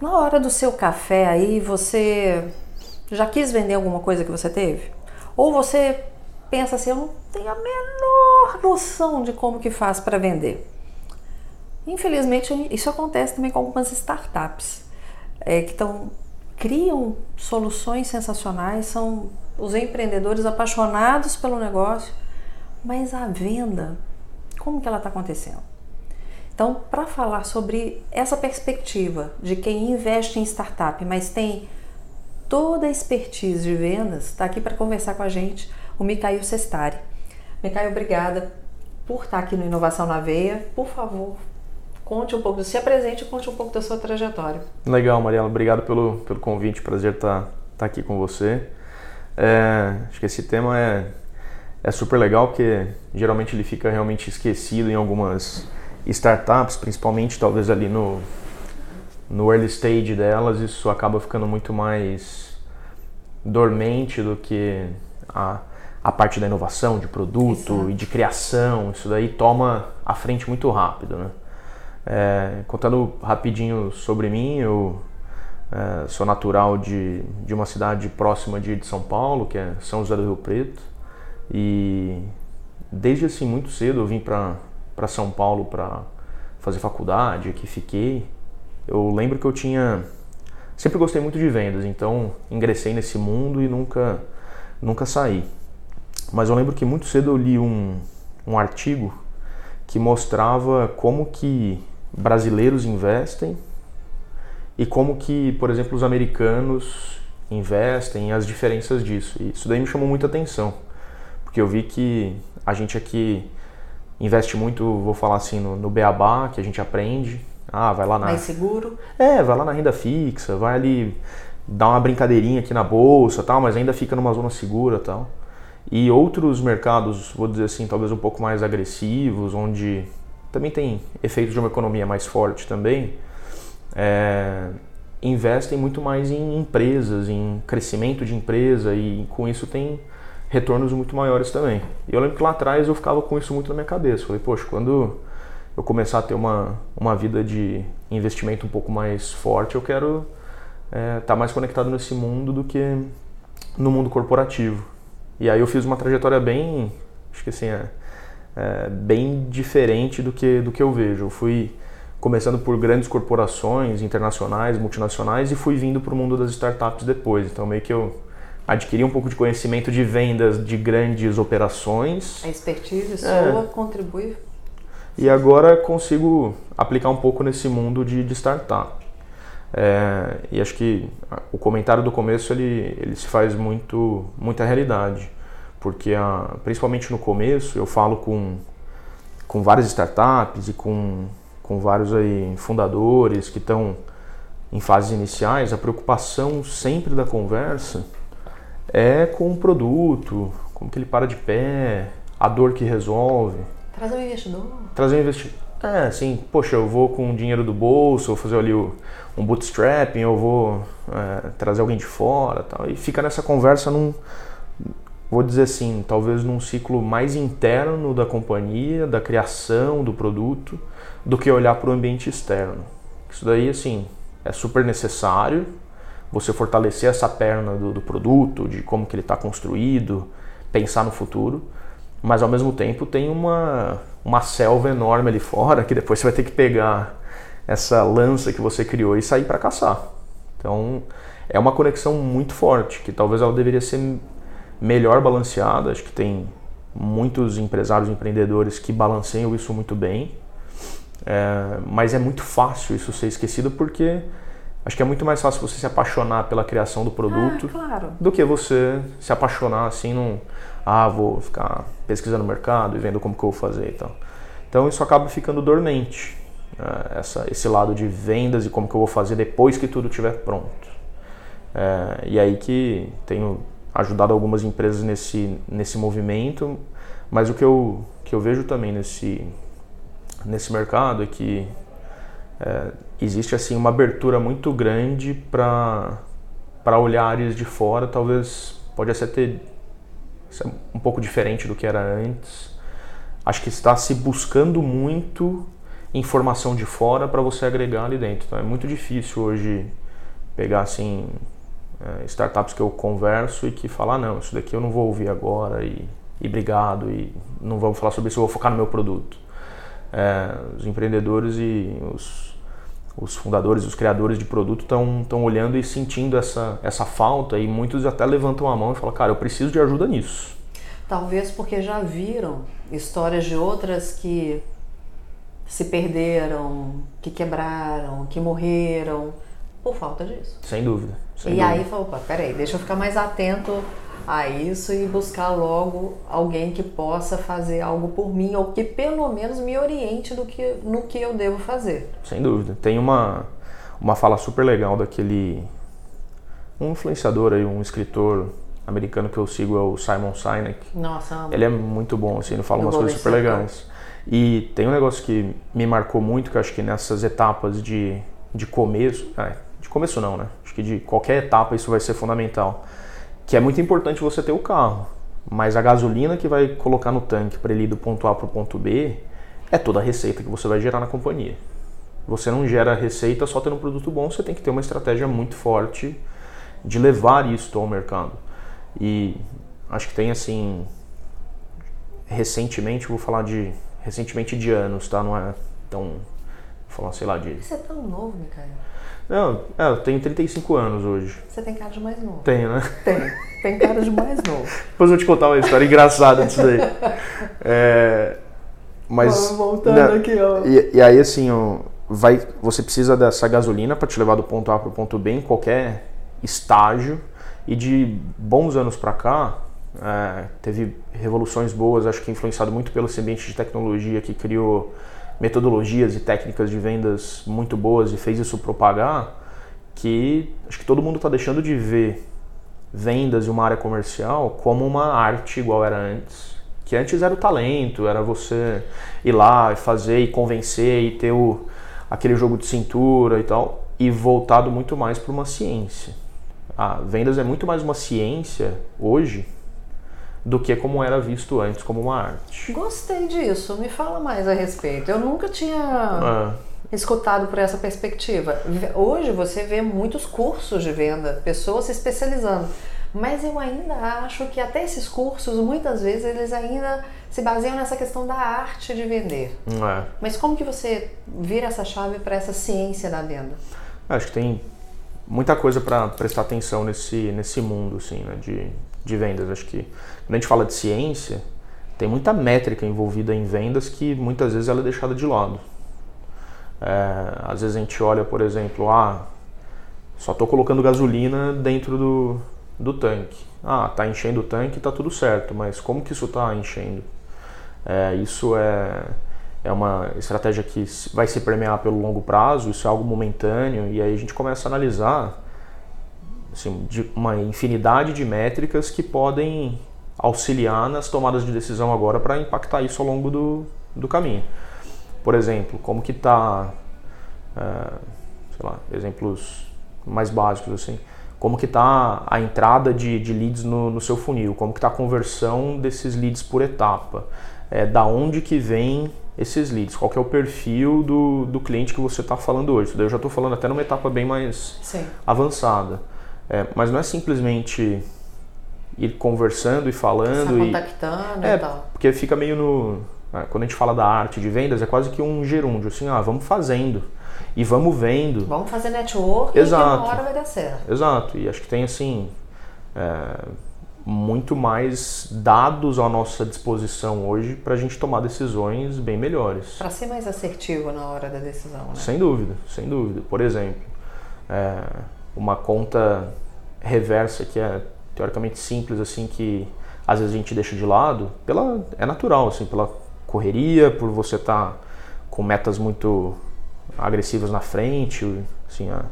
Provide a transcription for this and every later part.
Na hora do seu café aí, você já quis vender alguma coisa que você teve? Ou você pensa assim, eu não tenho a menor noção de como que faz para vender. Infelizmente, isso acontece também com algumas startups é, que estão criam soluções sensacionais, são os empreendedores apaixonados pelo negócio, mas a venda, como que ela está acontecendo? Então, para falar sobre essa perspectiva de quem investe em startup, mas tem toda a expertise de vendas, está aqui para conversar com a gente o Mikhail Sestari. Mikhail, obrigada por estar aqui no Inovação na Veia. Por favor, conte um pouco, se apresente e conte um pouco da sua trajetória. Legal, Mariela, obrigado pelo, pelo convite, prazer estar, estar aqui com você. É, acho que esse tema é, é super legal porque geralmente ele fica realmente esquecido em algumas startups, principalmente talvez ali no, no early stage delas, isso acaba ficando muito mais dormente do que a, a parte da inovação, de produto e de criação, isso daí toma a frente muito rápido, né? É, contando rapidinho sobre mim, eu é, sou natural de, de uma cidade próxima de, de São Paulo, que é São José do Rio Preto, e desde assim muito cedo eu vim para São Paulo para fazer faculdade, aqui fiquei. Eu lembro que eu tinha sempre gostei muito de vendas, então ingressei nesse mundo e nunca nunca saí. Mas eu lembro que muito cedo eu li um, um artigo que mostrava como que brasileiros investem e como que, por exemplo, os americanos investem, as diferenças disso. E isso daí me chamou muita atenção, porque eu vi que a gente aqui investe muito, vou falar assim, no, no beabá, que a gente aprende. Ah, vai lá na. Mais seguro? É, vai lá na renda fixa, vai ali dar uma brincadeirinha aqui na bolsa tal, mas ainda fica numa zona segura tal. E outros mercados, vou dizer assim, talvez um pouco mais agressivos, onde também tem efeito de uma economia mais forte também, é, investem muito mais em empresas, em crescimento de empresa e com isso tem retornos muito maiores também. E eu lembro que lá atrás eu ficava com isso muito na minha cabeça. Falei, poxa, quando eu começar a ter uma, uma vida de investimento um pouco mais forte, eu quero estar é, tá mais conectado nesse mundo do que no mundo corporativo. E aí eu fiz uma trajetória bem, acho que assim, é, é, bem diferente do que, do que eu vejo. Eu fui começando por grandes corporações internacionais, multinacionais e fui vindo para o mundo das startups depois. Então meio que eu adquiri um pouco de conhecimento de vendas de grandes operações. A expertise sua é. contribui. E agora consigo aplicar um pouco nesse mundo de, de startup. É, e acho que o comentário do começo ele, ele se faz muito muita realidade, porque a, principalmente no começo eu falo com, com várias startups e com, com vários aí fundadores que estão em fases iniciais, a preocupação sempre da conversa é com o produto, como que ele para de pé, a dor que resolve. Trazer um investidor. Trazer um investidor. É, assim, poxa, eu vou com o dinheiro do bolso, vou fazer ali o, um bootstrapping, eu vou é, trazer alguém de fora tal. E fica nessa conversa num, vou dizer assim, talvez num ciclo mais interno da companhia, da criação do produto, do que olhar para o ambiente externo. Isso daí, assim, é super necessário, você fortalecer essa perna do, do produto, de como que ele está construído, pensar no futuro, mas ao mesmo tempo tem uma, uma selva enorme ali fora que depois você vai ter que pegar essa lança que você criou e sair para caçar. Então é uma conexão muito forte que talvez ela deveria ser melhor balanceada. Acho que tem muitos empresários empreendedores que balanceiam isso muito bem, é, mas é muito fácil isso ser esquecido porque acho que é muito mais fácil você se apaixonar pela criação do produto ah, claro. do que você se apaixonar assim num ah vou ficar pesquisando o mercado e vendo como que eu vou fazer e tal. Então isso acaba ficando dormente. Né, essa, esse lado de vendas e como que eu vou fazer depois que tudo estiver pronto. É, e aí que tenho ajudado algumas empresas nesse, nesse movimento, mas o que eu, que eu vejo também nesse, nesse mercado é que é, existe assim uma abertura muito grande para para olhares de fora, talvez pode até ter um pouco diferente do que era antes. Acho que está se buscando muito informação de fora para você agregar ali dentro. Então é muito difícil hoje pegar assim é, startups que eu converso e que falar ah, não, isso daqui eu não vou ouvir agora e, e obrigado e não vamos falar sobre isso, eu vou focar no meu produto. É, os empreendedores e os, os fundadores, os criadores de produto estão olhando e sentindo essa, essa falta e muitos até levantam a mão e falam, cara, eu preciso de ajuda nisso. Talvez porque já viram histórias de outras que se perderam, que quebraram, que morreram por falta disso. Sem dúvida. Sem e dúvida. aí falou, peraí, deixa eu ficar mais atento a isso e buscar logo alguém que possa fazer algo por mim ou que pelo menos me oriente do que, no que eu devo fazer. Sem dúvida. Tem uma, uma fala super legal daquele um influenciador aí, um escritor americano que eu sigo é o Simon Sinek. Nossa, amo. Ele é muito bom, assim, ele fala umas coisas super legais. E tem um negócio que me marcou muito, que eu acho que nessas etapas de, de começo, é, de começo não, né? Acho que de qualquer etapa isso vai ser fundamental. Que é muito importante você ter o carro, mas a gasolina que vai colocar no tanque para ele ir do ponto A para o ponto B é toda a receita que você vai gerar na companhia. Você não gera receita só tendo um produto bom, você tem que ter uma estratégia muito forte de levar isso ao mercado. E acho que tem assim, recentemente, vou falar de recentemente de anos, tá? Não é tão, vou falar, sei lá, de... Você é tão novo, Micael. Não, é, eu tenho 35 anos hoje. Você tem cara de mais novo. Tenho, né? Tem. Tem cara de mais novo. Depois eu vou te contar uma história engraçada disso daí. É, mas. Voltando né, aqui, ó. E, e, aí, assim, ó, vai, você precisa dessa gasolina para te levar do ponto A para o ponto B em qualquer estágio. E de bons anos para cá, é, teve revoluções boas, acho que influenciado muito pelo ambiente de tecnologia que criou metodologias e técnicas de vendas muito boas e fez isso propagar, que acho que todo mundo está deixando de ver vendas e uma área comercial como uma arte igual era antes. Que antes era o talento, era você ir lá e fazer e convencer e ter o, aquele jogo de cintura e tal, e voltado muito mais para uma ciência. A vendas é muito mais uma ciência hoje do que como era visto antes como uma arte. Gostei disso, me fala mais a respeito. Eu nunca tinha é. escutado por essa perspectiva. Hoje você vê muitos cursos de venda, pessoas se especializando. Mas eu ainda acho que até esses cursos, muitas vezes, eles ainda se baseiam nessa questão da arte de vender. É. Mas como que você vira essa chave para essa ciência da venda? Acho que tem muita coisa para prestar atenção nesse, nesse mundo assim, né, de, de vendas. Acho que quando a gente fala de ciência, tem muita métrica envolvida em vendas que muitas vezes ela é deixada de lado. É, às vezes a gente olha, por exemplo, ah, só estou colocando gasolina dentro do, do tanque. Ah, tá enchendo o tanque, tá tudo certo, mas como que isso está enchendo? É, isso é, é uma estratégia que vai se premiar pelo longo prazo, isso é algo momentâneo, e aí a gente começa a analisar assim, de uma infinidade de métricas que podem auxiliar nas tomadas de decisão agora para impactar isso ao longo do, do caminho. Por exemplo, como que está, é, sei lá, exemplos mais básicos assim, como que está a entrada de, de leads no, no, seu funil, como que está a conversão desses leads por etapa, é, da onde que vem esses leads, qual que é o perfil do, do cliente que você está falando hoje. Isso daí eu já estou falando até numa etapa bem mais Sim. avançada. É, mas não é simplesmente ir conversando e falando. Se contactando e, é, e tal. Porque fica meio no. É, quando a gente fala da arte de vendas, é quase que um gerúndio, assim, ah, vamos fazendo e vamos vendo. Vamos fazer network Exato. e uma hora vai dar certo. Exato, e acho que tem assim. É, muito mais dados à nossa disposição hoje para a gente tomar decisões bem melhores. Para ser mais assertivo na hora da decisão, né? Sem dúvida, sem dúvida. Por exemplo, é, uma conta reversa que é teoricamente simples assim que às vezes a gente deixa de lado, pela é natural assim, pela correria, por você estar tá com metas muito agressivas na frente, assim, a,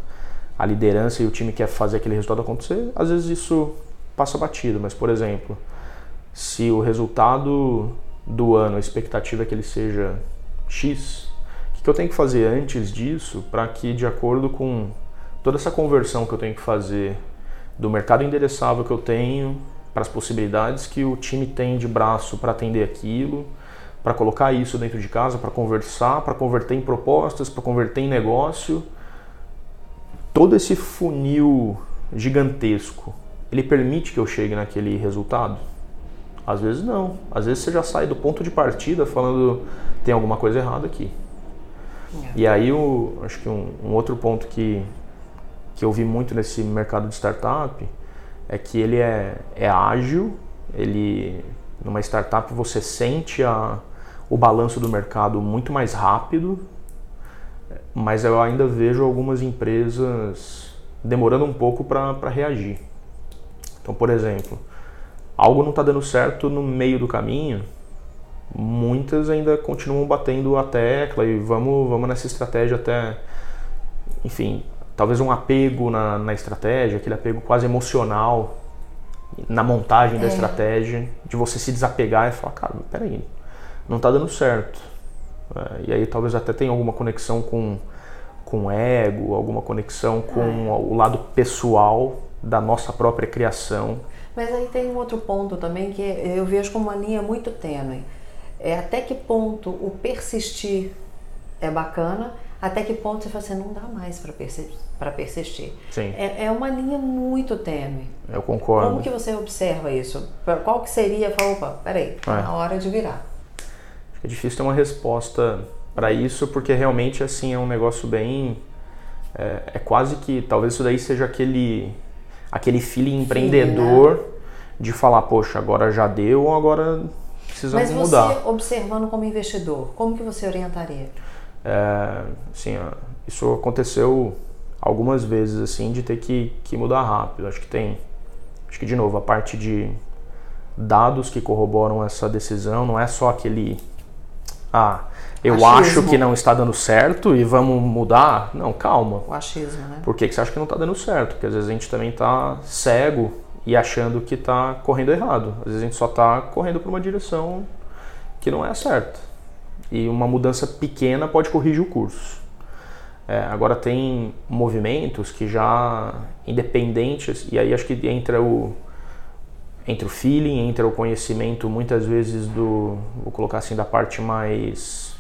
a liderança e o time quer fazer aquele resultado acontecer, às vezes isso passa batido. Mas, por exemplo, se o resultado do ano, a expectativa é que ele seja X, o que eu tenho que fazer antes disso para que, de acordo com toda essa conversão que eu tenho que fazer do mercado endereçável que eu tenho para as possibilidades que o time tem de braço para atender aquilo, para colocar isso dentro de casa, para conversar, para converter em propostas, para converter em negócio. Todo esse funil gigantesco, ele permite que eu chegue naquele resultado? Às vezes não. Às vezes você já sai do ponto de partida falando tem alguma coisa errada aqui. É. E aí, eu, acho que um, um, outro ponto que, que eu vi muito nesse mercado de startup é que ele é, é ágil, ele numa startup você sente a, o balanço do mercado muito mais rápido, mas eu ainda vejo algumas empresas demorando um pouco para reagir. Então, por exemplo, algo não está dando certo no meio do caminho, muitas ainda continuam batendo a tecla e vamos, vamos nessa estratégia até, enfim, talvez um apego na, na estratégia, aquele apego quase emocional na montagem da é. estratégia, de você se desapegar e falar, cara, peraí, não está dando certo. É, e aí talvez até tenha alguma conexão com, com ego, alguma conexão com é. o lado pessoal da nossa própria criação. Mas aí tem um outro ponto também que eu vejo como uma linha muito tênue é, até que ponto o persistir é bacana, até que ponto você fala assim, não dá mais para persistir. Persistir. Sim. É, é, uma linha muito tênue. Eu concordo. Como que você observa isso? Qual que seria, fala, opa, peraí, tá é. na hora de virar. Acho que é difícil ter uma resposta para isso, porque realmente assim é um negócio bem... É, é, quase que, talvez isso daí seja aquele, aquele feeling empreendedor Sim, né? de falar, poxa, agora já deu, agora precisamos mudar. Mas você, observando como investidor, como que você orientaria? É, assim, isso aconteceu algumas vezes, assim, de ter que, que mudar rápido. Acho que tem, acho que de novo, a parte de dados que corroboram essa decisão, não é só aquele, ah, eu achismo. acho que não está dando certo e vamos mudar. Não, calma. O achismo, né? Por que, que você acha que não está dando certo? Porque às vezes a gente também está cego e achando que está correndo errado. Às vezes a gente só está correndo para uma direção que não é certa. E uma mudança pequena pode corrigir o curso. É, agora tem movimentos que já independentes, e aí acho que entra o, entre o feeling, entra o conhecimento muitas vezes do, vou colocar assim, da parte mais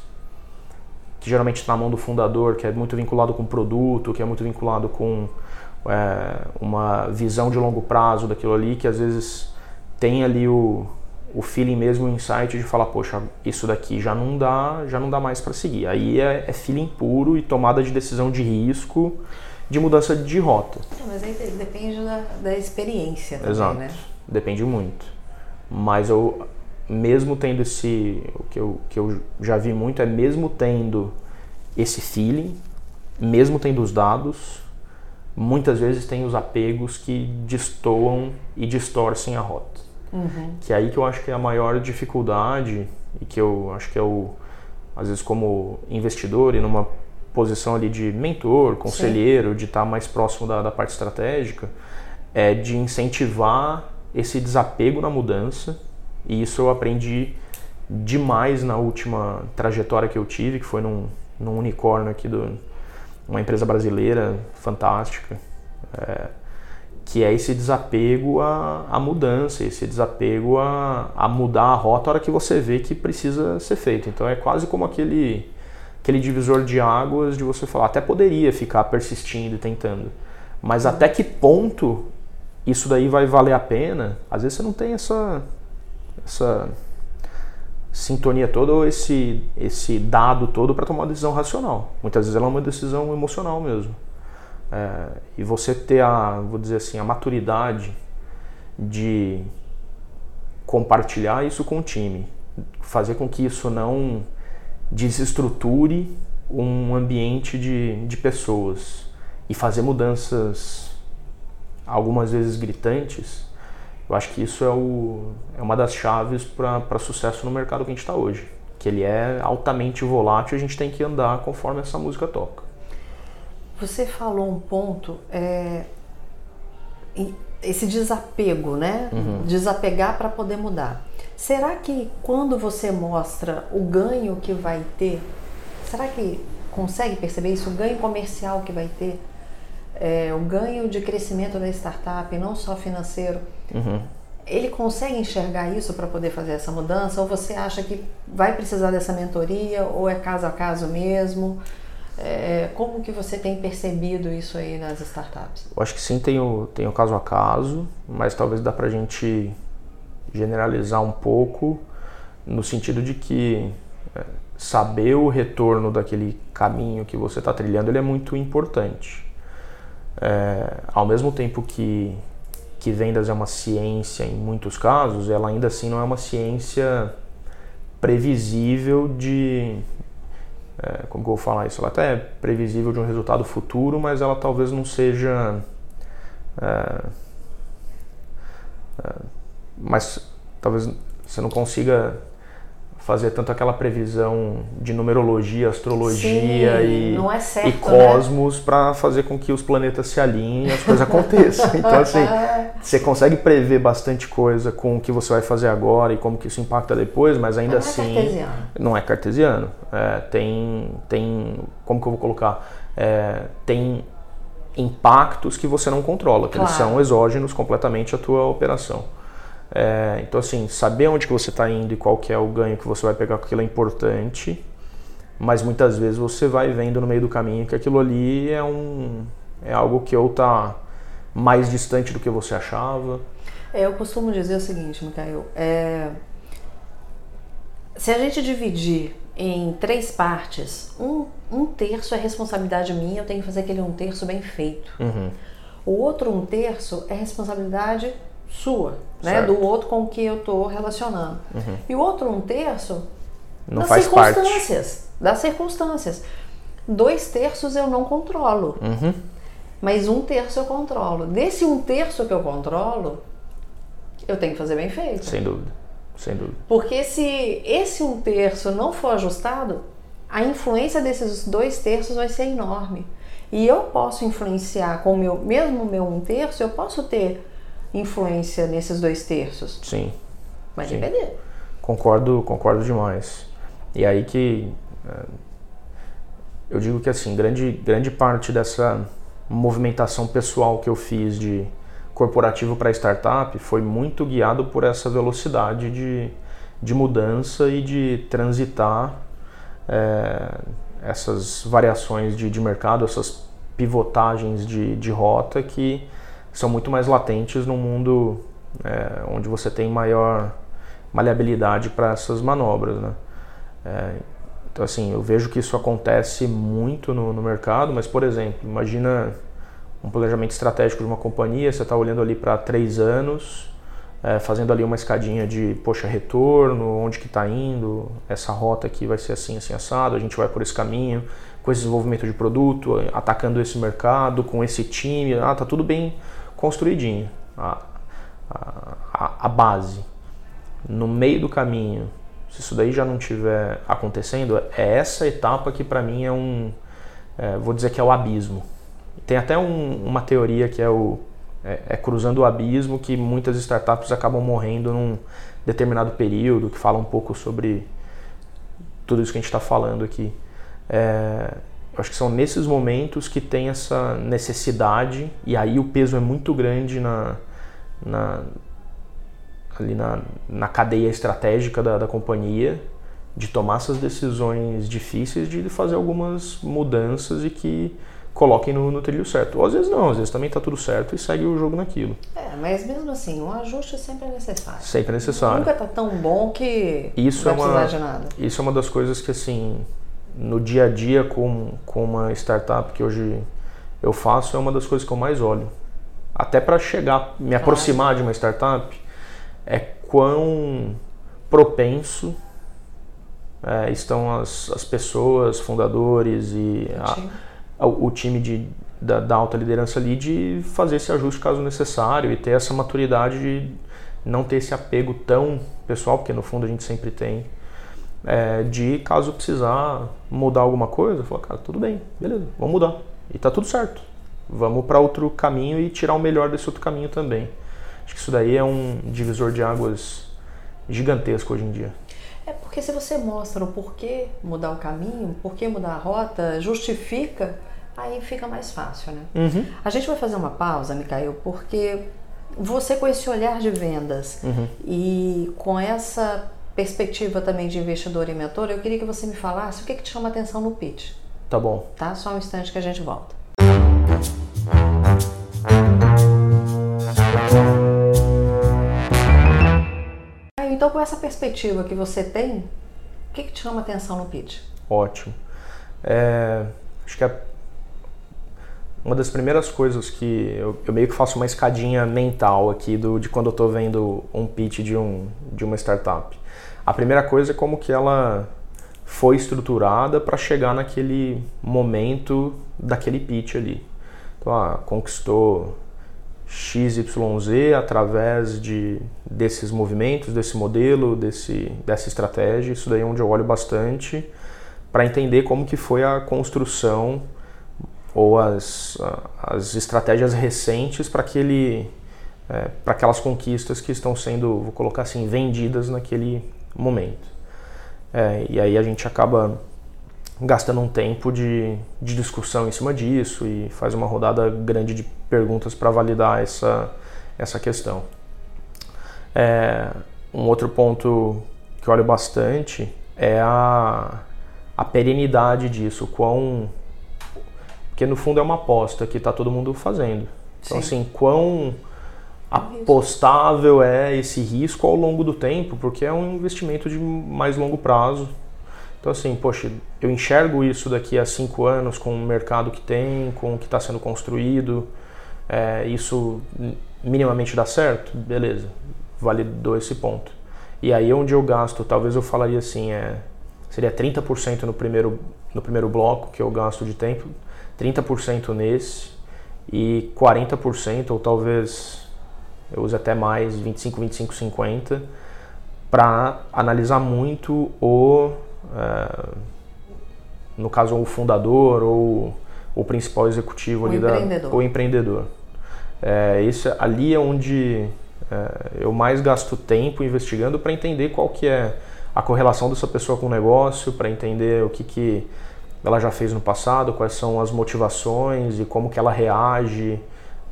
que geralmente está na mão do fundador, que é muito vinculado com produto, que é muito vinculado com é, uma visão de longo prazo daquilo ali, que às vezes tem ali o, o feeling mesmo, o insight de falar, poxa, isso daqui já não dá, já não dá mais para seguir. Aí é, é, feeling puro e tomada de decisão de risco, de mudança de rota. mas aí depende da, da experiência também, Exato. né? Depende muito. Mas eu, mesmo tendo esse, o que eu, que eu já vi muito é mesmo tendo esse feeling, mesmo tendo os dados, muitas vezes tem os apegos que destoam e distorcem a rota. Uhum. Que é aí que eu acho que é a maior dificuldade e que eu acho que é o, às vezes como investidor e numa posição ali de mentor, conselheiro, Sim. de estar mais próximo da, da parte estratégica, é de incentivar esse desapego na mudança. E isso eu aprendi demais na última trajetória que eu tive, que foi num, num unicórnio aqui do, uma empresa brasileira fantástica, é, que é esse desapego à, à mudança, esse desapego a, a mudar a rota a hora que você vê que precisa ser feito. Então é quase como aquele, aquele divisor de águas de você falar, até poderia ficar persistindo e tentando, mas até que ponto isso daí vai valer a pena? Às vezes você não tem essa, essa sintonia toda ou esse, esse dado todo para tomar uma decisão racional. Muitas vezes ela é uma decisão emocional mesmo. É, e você ter a, vou dizer assim, a maturidade de compartilhar isso com o time, fazer com que isso não desestruture um ambiente de, de pessoas e fazer mudanças algumas vezes gritantes eu acho que isso é, o, é uma das chaves para sucesso no mercado que a gente está hoje. Que ele é altamente volátil e a gente tem que andar conforme essa música toca. Você falou um ponto, é, esse desapego, né? Uhum. Desapegar para poder mudar. Será que quando você mostra o ganho que vai ter, será que consegue perceber isso? O ganho comercial que vai ter, é, o ganho de crescimento da startup, não só financeiro. Uhum. Ele consegue enxergar isso para poder fazer essa mudança? Ou você acha que vai precisar dessa mentoria? Ou é caso a caso mesmo? É, como que você tem percebido isso aí nas startups? Eu acho que sim, tem o, tem o caso a caso, mas talvez dá para a gente generalizar um pouco no sentido de que é, saber o retorno daquele caminho que você está trilhando ele é muito importante. É, ao mesmo tempo que, que vendas é uma ciência em muitos casos, ela ainda assim não é uma ciência previsível de, é, como que eu vou falar isso? Ela até é previsível de um resultado futuro, mas ela talvez não seja. É, é, mas talvez você não consiga fazer tanto aquela previsão de numerologia, astrologia Sim, e, é certo, e né? cosmos né? para fazer com que os planetas se alinhem e as coisas aconteçam. Então, assim, você consegue prever bastante coisa com o que você vai fazer agora e como que isso impacta depois, mas ainda não assim. É cartesiano. Não é cartesiano. É, tem, tem. Como que eu vou colocar? É, tem impactos que você não controla, que claro. eles são exógenos completamente à tua operação. É, então, assim, saber onde que você está indo e qual que é o ganho que você vai pegar com aquilo é importante, mas muitas vezes você vai vendo no meio do caminho que aquilo ali é, um, é algo que ou está mais distante do que você achava. É, eu costumo dizer o seguinte, Micael, é, se a gente dividir em três partes, um, um terço é responsabilidade minha, eu tenho que fazer aquele um terço bem feito. Uhum. O outro um terço é responsabilidade sua, né? Do outro com que eu estou relacionando. Uhum. E o outro um terço não das faz circunstâncias. Parte. Das circunstâncias. Dois terços eu não controlo. Uhum. Mas um terço eu controlo. Desse um terço que eu controlo, eu tenho que fazer bem feito. Sem dúvida. Sem dúvida. Porque se esse um terço não for ajustado, a influência desses dois terços vai ser enorme. E eu posso influenciar com o meu, mesmo o meu um terço, eu posso ter influência nesses dois terços. Sim. Vai sim. depender. Concordo, concordo demais. E aí que é, eu digo que assim, grande, grande parte dessa movimentação pessoal que eu fiz de corporativo para startup foi muito guiado por essa velocidade de, de mudança e de transitar é, essas variações de, de mercado, essas pivotagens de, de rota que são muito mais latentes no mundo é, onde você tem maior maleabilidade para essas manobras, né? É, então assim, eu vejo que isso acontece muito no, no, mercado, mas por exemplo, imagina um planejamento estratégico de uma companhia, você está olhando ali para três anos, é, fazendo ali uma escadinha de, poxa, retorno, onde que está indo, essa rota aqui vai ser assim, assim, assado, a gente vai por esse caminho, com esse desenvolvimento de produto, atacando esse mercado, com esse time, ah, tá tudo bem construidinho, a, a, a base. No meio do caminho, se isso daí já não estiver acontecendo, é essa etapa que para mim é um, é, vou dizer que é o abismo. Tem até um, uma teoria que é o é, é, cruzando o abismo que muitas startups acabam morrendo num determinado período, que fala um pouco sobre tudo isso que a gente está falando aqui. É, acho que são nesses momentos que tem essa necessidade e aí o peso é muito grande na, na ali na, na cadeia estratégica da, da companhia de tomar essas decisões difíceis de fazer algumas mudanças e que coloquem no, no trilho certo. Ou às vezes não, às vezes também está tudo certo e segue o jogo naquilo. É, mas mesmo assim, um ajuste sempre é necessário. Sempre é necessário. Nunca está tão bom que isso não é uma, de nada. Isso é uma das coisas que assim no dia a dia com, com uma startup que hoje eu faço é uma das coisas que eu mais olho. Até para chegar, me aproximar de uma startup, é quão propenso é, estão as, as pessoas, fundadores e a, a, o time de, da, da, alta liderança ali de fazer esse ajuste caso necessário e ter essa maturidade de não ter esse apego tão pessoal, porque no fundo a gente sempre tem é, de caso precisar mudar alguma coisa, falar, cara, tudo bem, beleza, vamos mudar. e tá tudo certo. Vamos para outro caminho e tirar o melhor desse outro caminho também. Acho que isso daí é um divisor de águas gigantesco hoje em dia. É porque se você mostra o porquê mudar o caminho, porquê mudar a rota, justifica, aí fica mais fácil, né? Uhum. A gente vai fazer uma pausa, Micael, porque você com esse olhar de vendas Uhum. e com essa perspectiva também de investidor e mentor, eu queria que você me falasse o que, que te chama atenção no pitch, Tá bom. tá? Só um instante que a gente volta. Então, com essa perspectiva que você tem, o que, que te chama atenção no pitch? Ótimo. É, acho que a- uma das primeiras coisas que eu, eu meio que faço uma escadinha mental aqui do, de quando eu estou vendo um pitch de, um, de uma startup. A primeira coisa é como que ela foi estruturada para chegar naquele momento daquele pitch ali. Então, ah, conquistou XYZ através de, desses movimentos, desse modelo, desse, dessa estratégia. Isso daí é onde eu olho bastante para entender como que foi a construção ou as, as estratégias recentes para aquele é, para aquelas conquistas que estão sendo, vou colocar assim, vendidas naquele momento. É, e aí a gente acaba gastando um tempo de, de discussão em cima disso e faz uma rodada grande de perguntas para validar essa, essa questão. É, um outro ponto que eu olho bastante é a, a perenidade disso, quão porque no fundo é uma aposta que está todo mundo fazendo. Então Sim. assim, quão apostável é esse risco ao longo do tempo, porque é um investimento de mais longo prazo. Então assim, poxa, eu enxergo isso daqui a cinco anos com o mercado que tem, com o que está sendo construído, é, isso minimamente dá certo, beleza, validou esse ponto. E aí onde eu gasto, talvez eu falaria assim, é, seria 30% no primeiro, no primeiro bloco que eu gasto de tempo, 30% nesse e 40% ou talvez eu use até mais, 25, 25, 50 para analisar muito o é, no caso o fundador ou o principal executivo O ali empreendedor. da o empreendedor. É, esse, ali é onde é, eu mais gasto tempo investigando para entender qual que é a correlação dessa pessoa com o negócio, para entender o que, que ela já fez no passado, quais são as motivações e como que ela reage.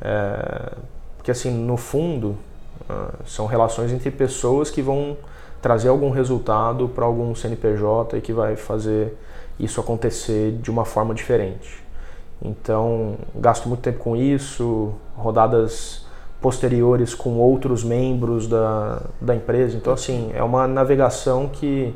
É, porque assim, no fundo, ah, são relações entre pessoas que vão trazer algum resultado para algum CNPJ e que vai fazer isso acontecer de uma forma diferente. Então, gasto muito tempo com isso, rodadas posteriores com outros membros da, da empresa. Então, assim, é uma navegação que,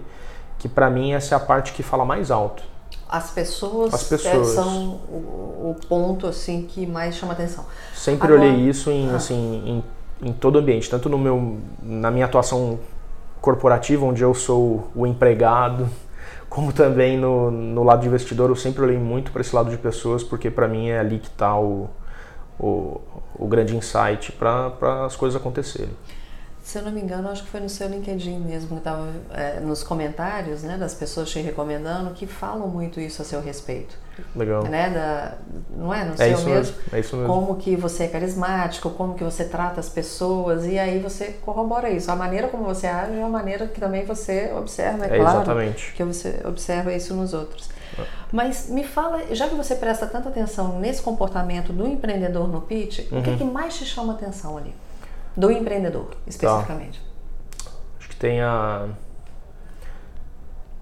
que para mim, essa é a parte que fala mais alto. As pessoas, As pessoas. é, são o, o ponto assim que mais chama atenção. Sempre Agora- olhei isso em, Ah. assim, em, em todo ambiente, tanto no meu, na minha atuação corporativa, onde eu sou o empregado, como também no, no lado de investidor, eu sempre olhei muito para esse lado de pessoas, porque para mim é ali que está o, o, o grande insight para as coisas acontecerem. Se eu não me engano, acho que foi no seu LinkedIn mesmo, que estava nos comentários, né, das pessoas te recomendando, que falam muito isso a seu respeito, Legal. né, da, não é, no É seu isso mesmo, mesmo. É isso mesmo. como que você é carismático, como que você trata as pessoas, e aí você corrobora isso. A maneira como você age é a maneira que também você observa, é, É claro, exatamente. que você observa isso nos outros. Mas me fala, já que você presta tanta atenção nesse comportamento do empreendedor no pitch, o Uhum. que, que mais te chama atenção ali? Do empreendedor, especificamente. Acho que tem a...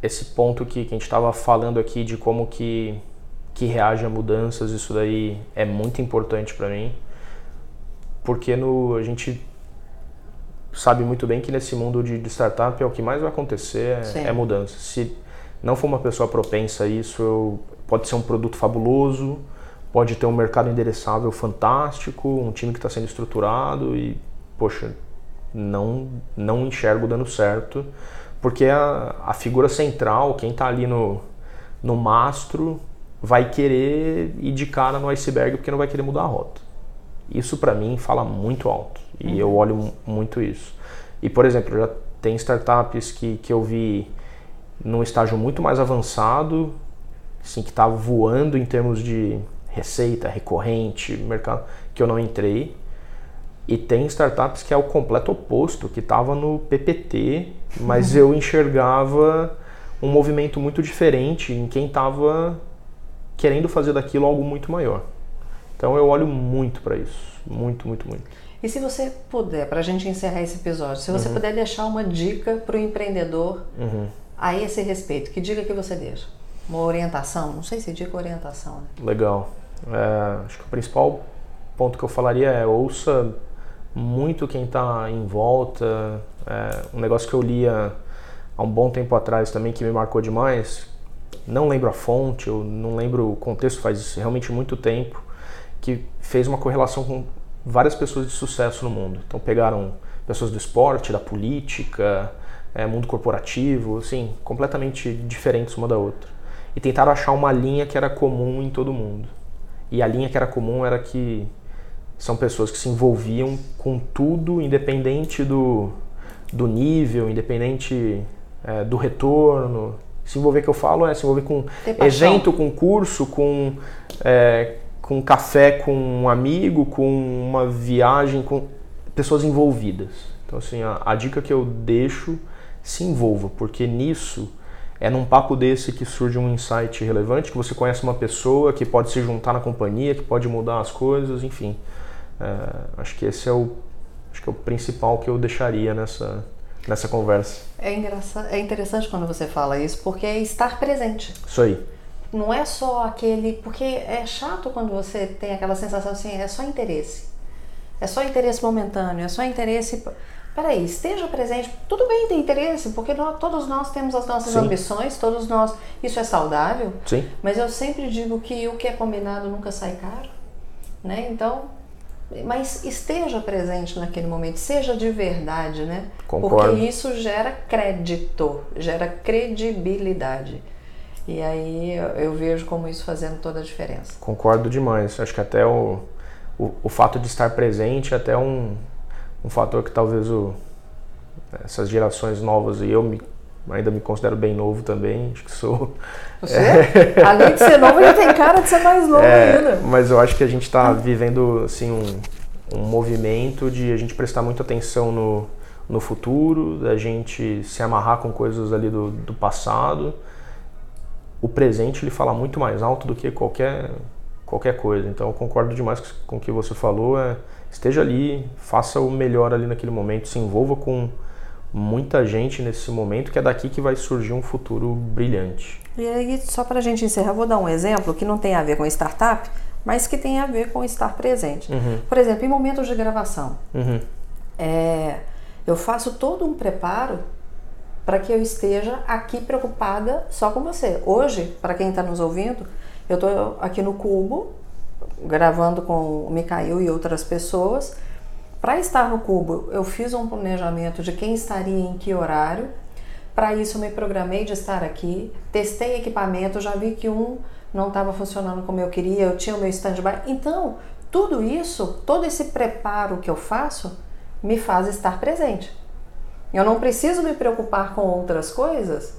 esse ponto que, que a gente estava falando aqui de como que, que reage a mudanças, isso daí é muito importante para mim, porque no, a gente sabe muito bem que nesse mundo de, de startup é o que mais vai acontecer é, é mudança. Se não for uma pessoa propensa a isso, eu- pode ser um produto fabuloso, pode ter um mercado endereçável fantástico, um time que está sendo estruturado e, poxa, não, não enxergo dando certo, porque a, a figura central, quem está ali no, no mastro, vai querer ir de cara no iceberg porque não vai querer mudar a rota. Isso para mim fala muito alto e eu olho mu- muito isso. E por exemplo, já tem startups que, que eu vi num estágio muito mais avançado, assim, que está voando em termos de, receita recorrente, mercado que eu não entrei. E tem startups que é o completo oposto, que estava no PPT, mas eu enxergava um movimento muito diferente em quem estava querendo fazer daquilo algo muito maior. Então eu olho muito para isso, muito, muito, muito. E se você puder, para a gente encerrar esse episódio, se você uhum. puder deixar uma dica para o empreendedor uhum. a esse respeito, que dica que você deixa? Uma orientação? Não sei se dica ou orientação. Né? Legal. É, acho que o principal ponto que eu falaria é ouça muito quem está em volta. É, um negócio que eu lia há um bom tempo atrás também que me marcou demais. Não lembro a fonte, eu não lembro o contexto, faz realmente muito tempo, que fez uma correlação com várias pessoas de sucesso no mundo. Então pegaram pessoas do esporte, da política, é, mundo corporativo, assim, completamente diferentes uma da outra. E tentaram achar uma linha que era comum em todo mundo. E a linha que era comum era que são pessoas que se envolviam com tudo, independente do, do nível, independente é, do retorno. Se envolver, que eu falo, é se envolver com evento, com curso, com, é, com café com um amigo, com uma viagem, com pessoas envolvidas. Então, assim, a, a dica que eu deixo, se envolva, porque nisso é num papo desse que surge um insight relevante, que você conhece uma pessoa que pode se juntar na companhia, que pode mudar as coisas, enfim. É, acho que esse é o, acho que é o principal que eu deixaria nessa, nessa conversa. É, engraçado, é interessante quando você fala isso, porque é estar presente. Isso aí. Não é só aquele. Porque é chato quando você tem aquela sensação assim, é só interesse. É só interesse momentâneo, é só interesse. Peraí, esteja presente. Tudo bem ter interesse, porque nós, todos nós temos as nossas Sim. ambições, todos nós. Isso é saudável. Sim. Mas eu sempre digo que o que é combinado nunca sai caro. Né? Então, mas esteja presente naquele momento, seja de verdade, né? Concordo. Porque isso gera crédito, gera credibilidade. E aí eu vejo como isso fazendo toda a diferença. Concordo demais. Acho que até o, o, o fato de estar presente é até um, um fator que talvez o, essas gerações novas, e eu me, ainda me considero bem novo também, acho que sou. Você? É. Além de ser novo, ele tem cara de ser mais novo é, ainda. Mas eu acho que a gente está vivendo assim, um, um movimento de a gente prestar muita atenção no, no futuro, da gente se amarrar com coisas ali do, do passado. O presente ele fala muito mais alto do que qualquer, qualquer coisa. Então eu concordo demais com o que você falou. É, esteja ali, faça o melhor ali naquele momento, se envolva com muita gente nesse momento, que é daqui que vai surgir um futuro brilhante. E aí, só para a gente encerrar, vou dar um exemplo que não tem a ver com startup, mas que tem a ver com estar presente. Uhum. Por exemplo, em momentos de gravação, uhum. é, eu faço todo um preparo para que eu esteja aqui preocupada só com você. Hoje, para quem está nos ouvindo, eu estou aqui no Cubo, gravando com o Micael e outras pessoas. Para estar no Cubo, eu fiz um planejamento de quem estaria em que horário. Para isso, eu me programei de estar aqui, testei equipamento, já vi que um não estava funcionando como eu queria, eu tinha o meu stand-by. Então, tudo isso, todo esse preparo que eu faço, me faz estar presente. Eu não preciso me preocupar com outras coisas,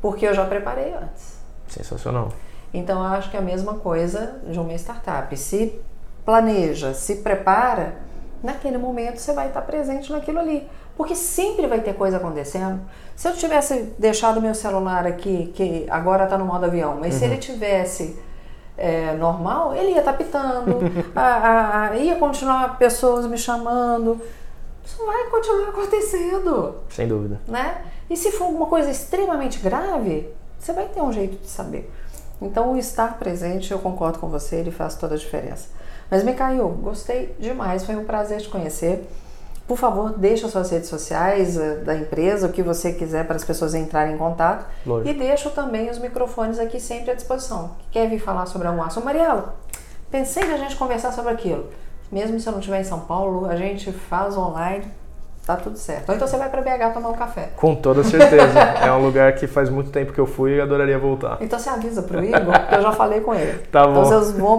porque eu já preparei antes. Sensacional. Então, eu acho que é a mesma coisa de uma startup. Se planeja, se prepara, naquele momento você vai estar presente naquilo ali. Porque sempre vai ter coisa acontecendo. Se eu tivesse deixado meu celular aqui, que agora está no modo avião, mas uhum. se ele tivesse é, normal, ele ia estar tá pitando, a, a, a, ia continuar pessoas me chamando. Isso vai continuar acontecendo. Sem dúvida. Né? E se for alguma coisa extremamente grave, você vai ter um jeito de saber. Então, o estar presente, eu concordo com você, ele faz toda a diferença. Mas, Micael, gostei demais, foi um prazer te conhecer. Por favor, deixa suas redes sociais eh, da empresa, o que você quiser para as pessoas entrarem em contato. Lógico. E deixo também os microfones aqui sempre à disposição. Quer vir falar sobre algum assunto? Mariela, pensei na gente conversar sobre aquilo. Mesmo se eu não estiver em São Paulo, a gente faz online tá tudo certo. Ou então você vai para BH tomar um café. Com toda certeza. é um lugar que faz muito tempo que eu fui e adoraria voltar. Então você avisa pro Igor, que eu já falei com ele. Tá bom. Então vocês vão,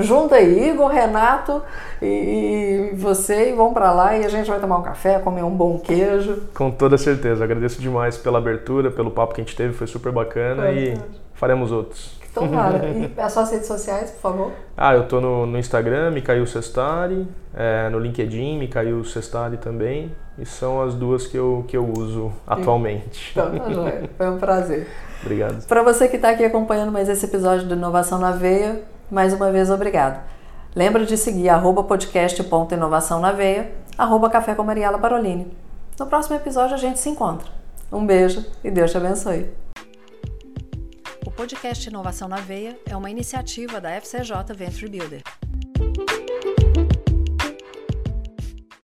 junta aí Igor, Renato e, e você e vão para lá e a gente vai tomar um café, comer um bom queijo. Com toda certeza. Agradeço demais pela abertura, pelo papo que a gente teve, foi super bacana e faremos outros. Tomara. E as suas redes sociais, por favor? Ah, eu tô no, no Instagram, Micael Sestari, é, no LinkedIn, Micael Sestari também. E são as duas que eu, que eu uso atualmente. Então, tá joia. Foi um prazer. Obrigado. Para você que está aqui acompanhando mais esse episódio do Inovação na Veia, mais uma vez, obrigado. Lembra de seguir arroba podcast.inovação na veia, arroba café com Mariela Parolini. No próximo episódio a gente se encontra. Um beijo e Deus te abençoe. O podcast Inovação na Veia é uma iniciativa da FCJ Venture Builder.